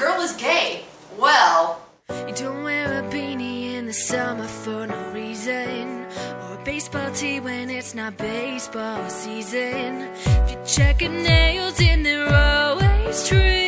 girl is gay. Well, You don't wear a beanie in the summer for no reason. Or a baseball tee when it's not baseball season. If you check your nails in, they're always trimmed.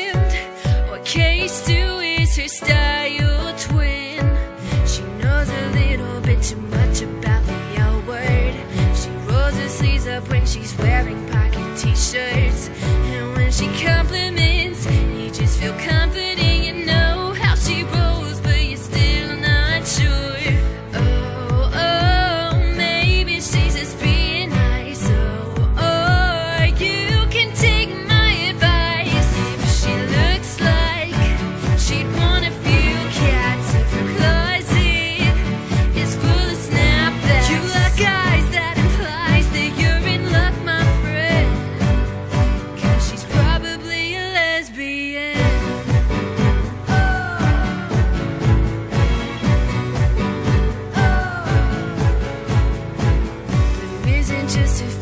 just a